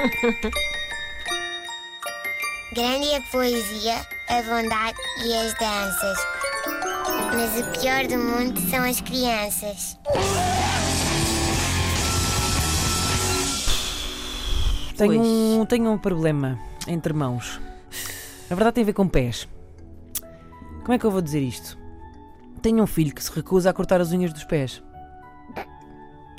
Grande é a poesia, a bondade e as danças. Mas o pior do mundo são as crianças. Tenho um, tenho um problema entre mãos. Na verdade, tem a ver com pés. Como é que eu vou dizer isto? Tenho um filho que se recusa a cortar as unhas dos pés.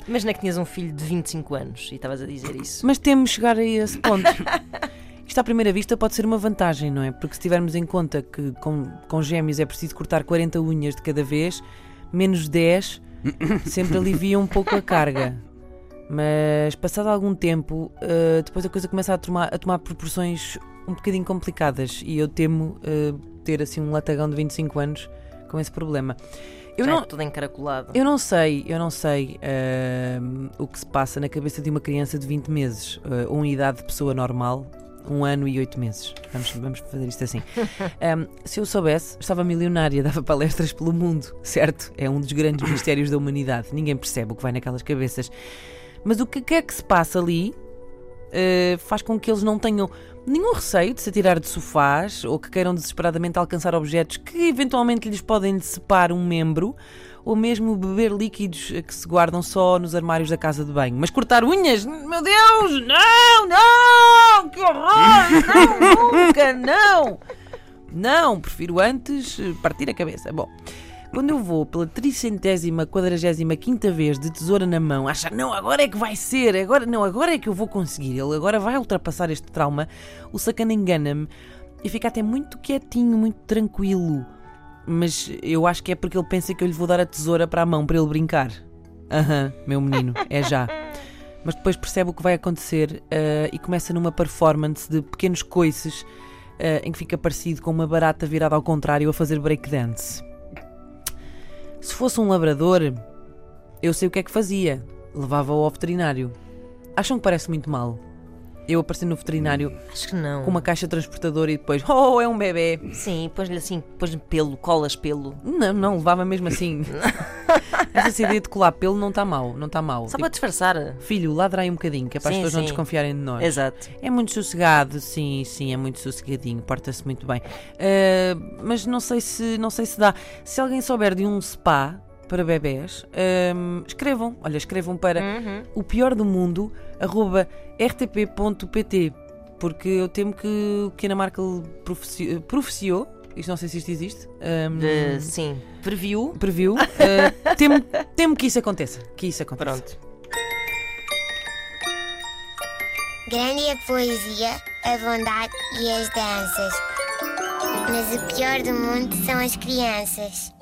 Imagina que tinhas um filho de 25 anos e estavas a dizer isso. Mas temos de chegar a esse ponto. Isto à primeira vista pode ser uma vantagem, não é? Porque se tivermos em conta que com, com gêmeos é preciso cortar 40 unhas de cada vez, menos 10 sempre alivia um pouco a carga. Mas passado algum tempo, uh, depois a coisa começa a tomar, a tomar proporções um bocadinho complicadas e eu temo uh, ter assim um latagão de 25 anos com esse problema. Eu Já não, é tudo encaracolado. Eu não sei, eu não sei uh, o que se passa na cabeça de uma criança de 20 meses, uh, uma idade de pessoa normal, um ano e oito meses. Vamos, vamos fazer isto assim. Um, se eu soubesse, estava milionária, dava palestras pelo mundo, certo? É um dos grandes mistérios da humanidade. Ninguém percebe o que vai naquelas cabeças. Mas o que é que se passa ali uh, faz com que eles não tenham nenhum receio de se atirar de sofás ou que queiram desesperadamente alcançar objetos que eventualmente lhes podem decepar um membro ou mesmo beber líquidos que se guardam só nos armários da casa de banho. Mas cortar unhas? Meu Deus! Não, não! Que horror! Não, nunca, não! Não, prefiro antes partir a cabeça. Bom. Quando eu vou pela tricentésima, quadragésima quinta vez de tesoura na mão, achar, não, agora é que vai ser, agora, não, agora é que eu vou conseguir, ele agora vai ultrapassar este trauma, o sacana engana-me e fica até muito quietinho, muito tranquilo. Mas eu acho que é porque ele pensa que eu lhe vou dar a tesoura para a mão para ele brincar. Aham, meu menino, é já. Mas depois percebe o que vai acontecer uh, e começa numa performance de pequenos coices uh, em que fica parecido com uma barata virada ao contrário a fazer breakdance. Se fosse um labrador, eu sei o que é que fazia. Levava-o ao veterinário. Acham que parece muito mal? Eu apareci no veterinário Acho que não. com uma caixa transportadora e depois, oh, é um bebê. Sim, pões-lhe assim, pões pelo, colas pelo. Não, não, levava mesmo assim. Essa ideia de colar pelo não está mal, não está mal. Só para disfarçar. Filho, ladra aí um bocadinho, que é para as Sim, pessoas não desconfiarem de nós. Exato. É muito sossegado, sim, sim, é muito sossegadinho, porta-se muito bem. Ah, mas não sei se não sei se dá. Se alguém souber de um spa para bebés, ahm, escrevam. Olha, escrevam para Uhum. o pior do mundo arroba rtp.pt porque eu temo que o que Ana Markel profeci- profeciou, isto não sei se isto existe, ahm, De- sim. Previu. previu, ah, temo, temo que isso aconteça. Que isso aconteça. Pronto. Grande é a poesia, a bondade e as danças. Mas o pior do mundo são as crianças.